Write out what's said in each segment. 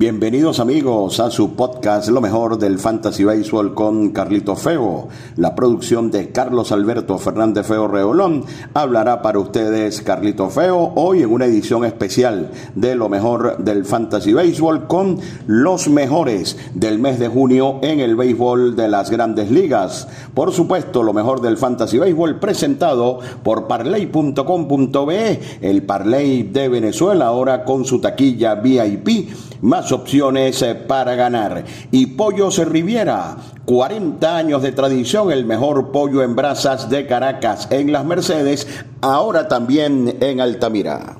Bienvenidos amigos a su podcast Lo mejor del Fantasy Baseball con Carlito Feo. La producción de Carlos Alberto Fernández Feo Reolón hablará para ustedes Carlito Feo hoy en una edición especial de Lo mejor del Fantasy Baseball con los mejores del mes de junio en el béisbol de las grandes ligas. Por supuesto, lo mejor del Fantasy Baseball presentado por parley.com.be, el Parley de Venezuela ahora con su taquilla VIP más opciones eh, para ganar. Y Pollos Riviera, 40 años de tradición, el mejor pollo en brasas de Caracas en las Mercedes, ahora también en Altamira.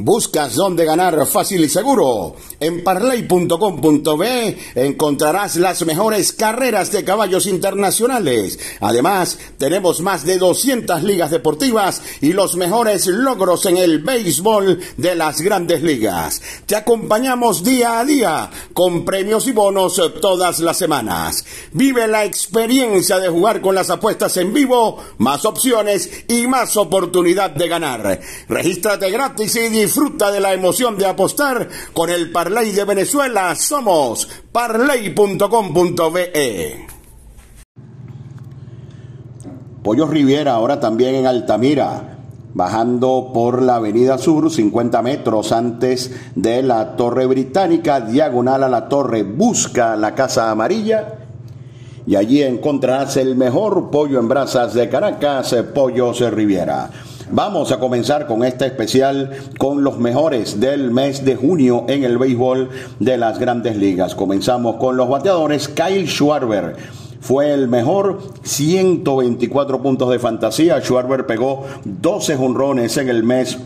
¿Buscas dónde ganar fácil y seguro? En parley.com.be encontrarás las mejores carreras de caballos internacionales. Además, tenemos más de 200 ligas deportivas y los mejores logros en el béisbol de las grandes ligas. Te acompañamos día a día con premios y bonos todas las semanas. Vive la experiencia de jugar con las apuestas en vivo, más opciones y más oportunidad de ganar. Regístrate gratis y Disfruta de la emoción de apostar con el Parlay de Venezuela. Somos parlay.com.be. Pollo Riviera, ahora también en Altamira, bajando por la Avenida Sur, 50 metros antes de la Torre Británica, diagonal a la torre, busca la Casa Amarilla y allí encontrarás el mejor pollo en brasas de Caracas, Pollos Riviera. Vamos a comenzar con este especial con los mejores del mes de junio en el béisbol de las grandes ligas. Comenzamos con los bateadores. Kyle Schwarber fue el mejor, 124 puntos de fantasía. Schwarber pegó 12 jonrones en el mes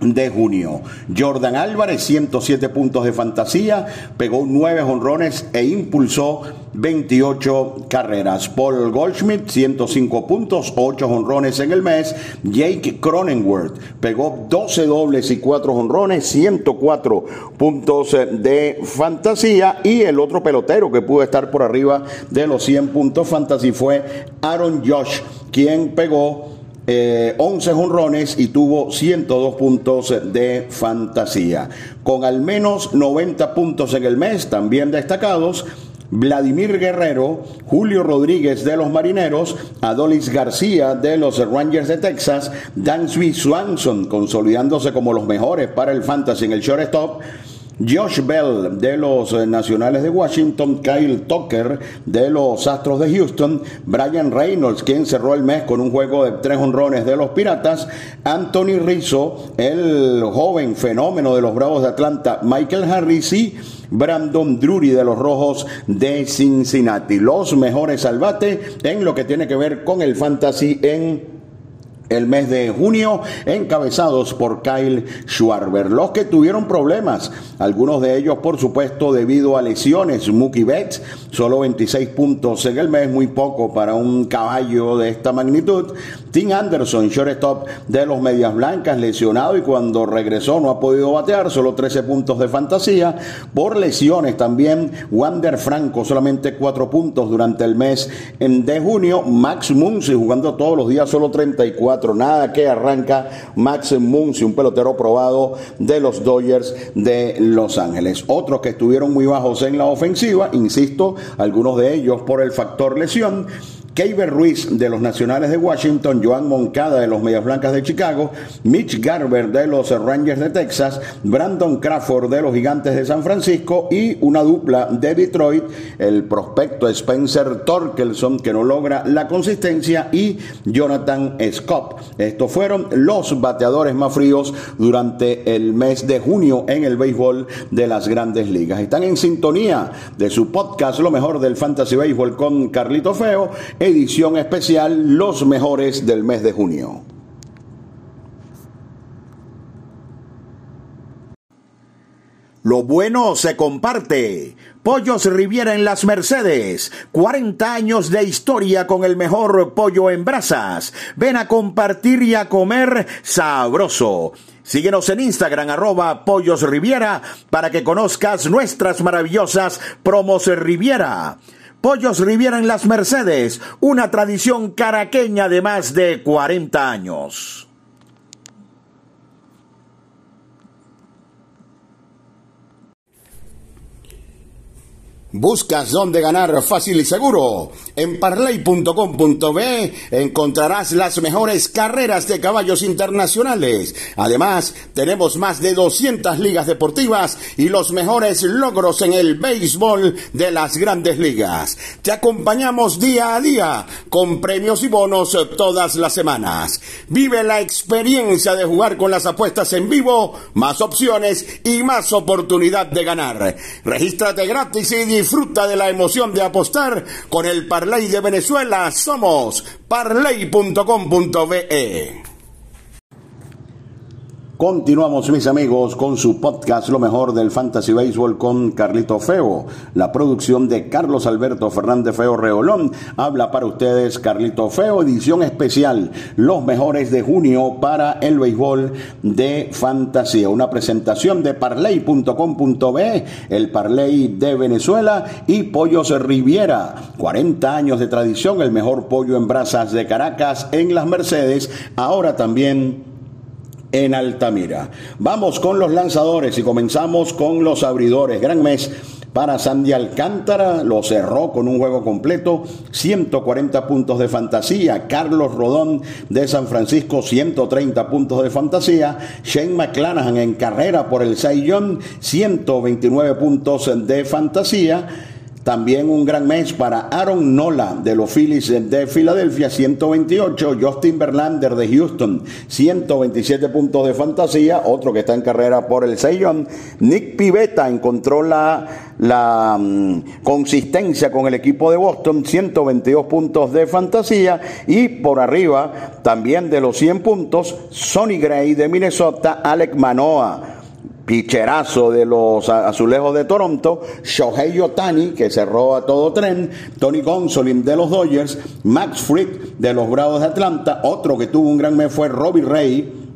de junio. Jordan Álvarez, 107 puntos de fantasía, pegó 9 honrones e impulsó 28 carreras. Paul Goldschmidt, 105 puntos, 8 honrones en el mes. Jake Cronenworth pegó 12 dobles y 4 honrones, 104 puntos de fantasía. Y el otro pelotero que pudo estar por arriba de los 100 puntos fantasy fue Aaron Josh, quien pegó 11 eh, honrones y tuvo 102 puntos de fantasía. Con al menos 90 puntos en el mes, también destacados. Vladimir Guerrero, Julio Rodríguez de los Marineros, Adolis García de los Rangers de Texas, Dansby Swanson consolidándose como los mejores para el fantasy en el shortstop, Josh Bell de los eh, Nacionales de Washington, Kyle Tucker de los Astros de Houston, Brian Reynolds, quien cerró el mes con un juego de tres honrones de los Piratas, Anthony Rizzo, el joven fenómeno de los Bravos de Atlanta, Michael Harris y Brandon Drury de los Rojos de Cincinnati. Los mejores al bate en lo que tiene que ver con el fantasy en el mes de junio, encabezados por Kyle Schwarber. Los que tuvieron problemas, algunos de ellos, por supuesto, debido a lesiones. Mookie Betts, solo 26 puntos en el mes, muy poco para un caballo de esta magnitud. Tim Anderson, shortstop de los Medias Blancas, lesionado y cuando regresó no ha podido batear, solo 13 puntos de fantasía. Por lesiones también, Wander Franco, solamente 4 puntos durante el mes de junio. Max Muncy, jugando todos los días, solo 34 que arranca Max Muncy, un pelotero probado de los Dodgers de Los Ángeles. Otros que estuvieron muy bajos en la ofensiva, insisto, algunos de ellos por el factor lesión, Keiber Ruiz de los Nacionales de Washington, Joan Moncada de los Medias Blancas de Chicago, Mitch Garber de los Rangers de Texas, Brandon Crawford de los Gigantes de San Francisco y una dupla de Detroit, el prospecto Spencer Torkelson que no logra la consistencia y Jonathan Scott. Estos fueron los bateadores más fríos durante el mes de junio en el béisbol de las grandes ligas. Están en sintonía de su podcast Lo mejor del Fantasy Béisbol con Carlito Feo edición especial Los mejores del mes de junio. Lo bueno se comparte. Pollos Riviera en las Mercedes. 40 años de historia con el mejor pollo en brasas. Ven a compartir y a comer sabroso. Síguenos en Instagram arroba Pollos Riviera para que conozcas nuestras maravillosas promos Riviera. Pollos Riviera en las Mercedes, una tradición caraqueña de más de 40 años. ¿Buscas dónde ganar fácil y seguro? En parley.com.be encontrarás las mejores carreras de caballos internacionales. Además, tenemos más de 200 ligas deportivas y los mejores logros en el béisbol de las grandes ligas. Te acompañamos día a día con premios y bonos todas las semanas. Vive la experiencia de jugar con las apuestas en vivo, más opciones y más oportunidad de ganar. Regístrate gratis y Disfruta de la emoción de apostar con el Parlay de Venezuela. Somos parlay.com.be. Continuamos, mis amigos, con su podcast Lo mejor del Fantasy Baseball con Carlito Feo. La producción de Carlos Alberto Fernández Feo Reolón. Habla para ustedes Carlito Feo, edición especial. Los mejores de junio para el béisbol de fantasía. Una presentación de parley.com.be, el Parley de Venezuela y Pollos Riviera. 40 años de tradición, el mejor pollo en brasas de Caracas en las Mercedes. Ahora también en Altamira. Vamos con los lanzadores y comenzamos con los abridores. Gran mes para Sandy Alcántara, lo cerró con un juego completo, 140 puntos de fantasía. Carlos Rodón de San Francisco, 130 puntos de fantasía. Shane McClanahan en carrera por el Saiyón, 129 puntos de fantasía. También un gran mes para Aaron Nola de los Phillies de Filadelfia, 128. Justin Verlander de Houston, 127 puntos de fantasía. Otro que está en carrera por el Seiyon. Nick Pivetta encontró la, la mm, consistencia con el equipo de Boston, 122 puntos de fantasía. Y por arriba, también de los 100 puntos, Sonny Gray de Minnesota, Alec Manoa picherazo de los azulejos de Toronto, Shohei Otani, que cerró a todo tren, Tony Gonsolin de los Dodgers, Max Frick de los Bravos de Atlanta, otro que tuvo un gran mes fue Robbie Ray,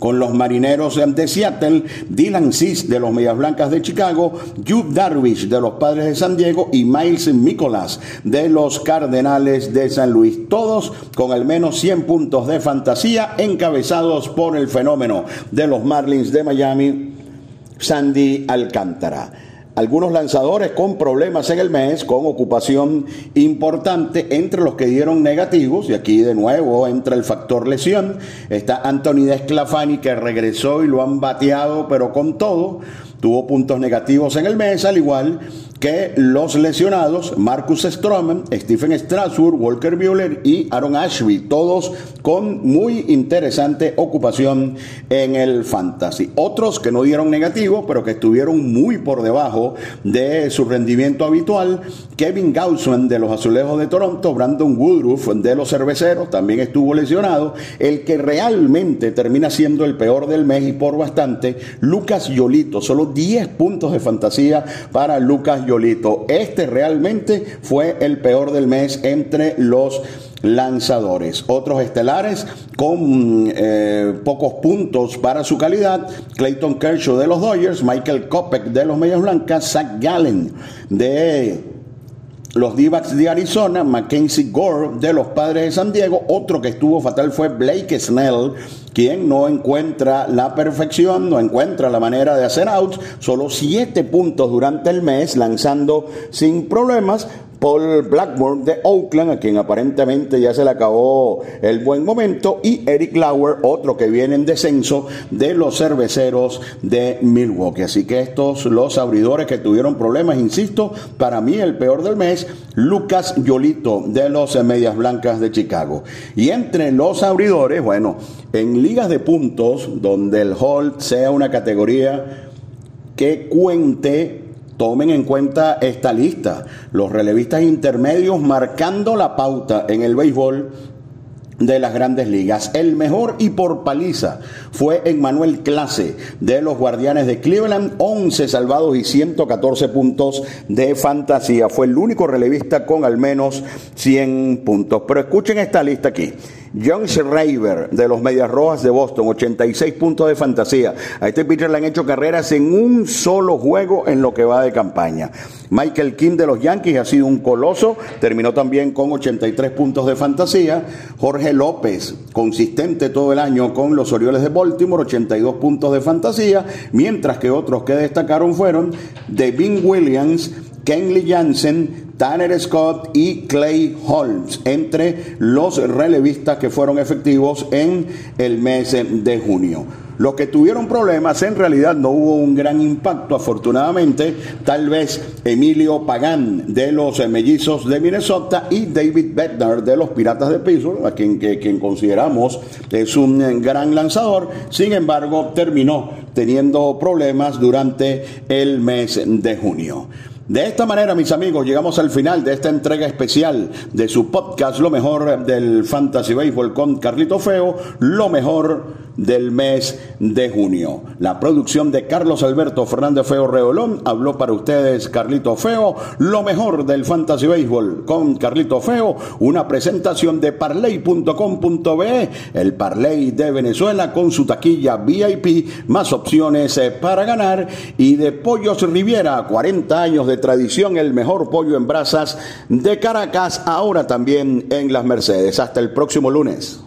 con los marineros de Seattle, Dylan Cis de los Medias Blancas de Chicago, Jude Darvish de los Padres de San Diego y Miles Nicolas de los Cardenales de San Luis. Todos con al menos 100 puntos de fantasía encabezados por el fenómeno de los Marlins de Miami, Sandy Alcántara. Algunos lanzadores con problemas en el mes, con ocupación importante entre los que dieron negativos, y aquí de nuevo entra el factor lesión, está Anthony Desclafani que regresó y lo han bateado, pero con todo, tuvo puntos negativos en el mes, al igual que los lesionados Marcus Stroman, Stephen Strasburg, Walker Buehler y Aaron Ashby, todos con muy interesante ocupación en el fantasy. Otros que no dieron negativo, pero que estuvieron muy por debajo de su rendimiento habitual, Kevin Gausman de los Azulejos de Toronto, Brandon Woodruff de los Cerveceros, también estuvo lesionado, el que realmente termina siendo el peor del mes y por bastante, Lucas Yolito, solo 10 puntos de fantasía para Lucas Yolito. Este realmente fue el peor del mes entre los lanzadores. Otros estelares con eh, pocos puntos para su calidad, Clayton Kershaw de los Dodgers, Michael Kopech de los Medias Blancas, Zach Gallen de los d de Arizona, Mackenzie Gore de los Padres de San Diego, otro que estuvo fatal fue Blake Snell, quien no encuentra la perfección, no encuentra la manera de hacer outs, solo siete puntos durante el mes, lanzando sin problemas, Paul Blackburn de Oakland, a quien aparentemente ya se le acabó el buen momento, y Eric Lauer, otro que viene en descenso de los cerveceros de Milwaukee. Así que estos, los abridores que tuvieron problemas, insisto, para mí el peor del mes, Lucas Yolito de los Medias Blancas de Chicago. Y entre los abridores, bueno, en ligas de puntos, donde el hold sea una categoría que cuente Tomen en cuenta esta lista. Los relevistas intermedios marcando la pauta en el béisbol de las grandes ligas. El mejor y por paliza fue Emmanuel Clase de los Guardianes de Cleveland, 11 salvados y 114 puntos de fantasía. Fue el único relevista con al menos 100 puntos. Pero escuchen esta lista aquí. John Schreiber de los Medias Rojas de Boston, 86 puntos de fantasía. A este pitcher le han hecho carreras en un solo juego en lo que va de campaña. Michael King de los Yankees ha sido un coloso, terminó también con 83 puntos de fantasía. Jorge López, consistente todo el año con los Orioles de Baltimore, 82 puntos de fantasía, mientras que otros que destacaron fueron Devin Williams, Kenley Jansen, Tanner Scott y Clay Holmes, entre los relevistas que fueron efectivos en el mes de junio. Los que tuvieron problemas, en realidad no hubo un gran impacto, afortunadamente. Tal vez Emilio Pagán de los Mellizos de Minnesota y David Bednar de los Piratas de Pittsburgh, a quien, quien consideramos es un gran lanzador. Sin embargo, terminó teniendo problemas durante el mes de junio. De esta manera, mis amigos, llegamos al final de esta entrega especial de su podcast Lo mejor del Fantasy Baseball con Carlito Feo, lo mejor del mes de junio. La producción de Carlos Alberto Fernández Feo Reolón habló para ustedes Carlito Feo, lo mejor del Fantasy Baseball con Carlito Feo, una presentación de parley.com.be, el Parley de Venezuela con su taquilla VIP, más opciones eh, para ganar y de Pollos Riviera, 40 años de tradición, el mejor pollo en brasas de Caracas, ahora también en las Mercedes. Hasta el próximo lunes.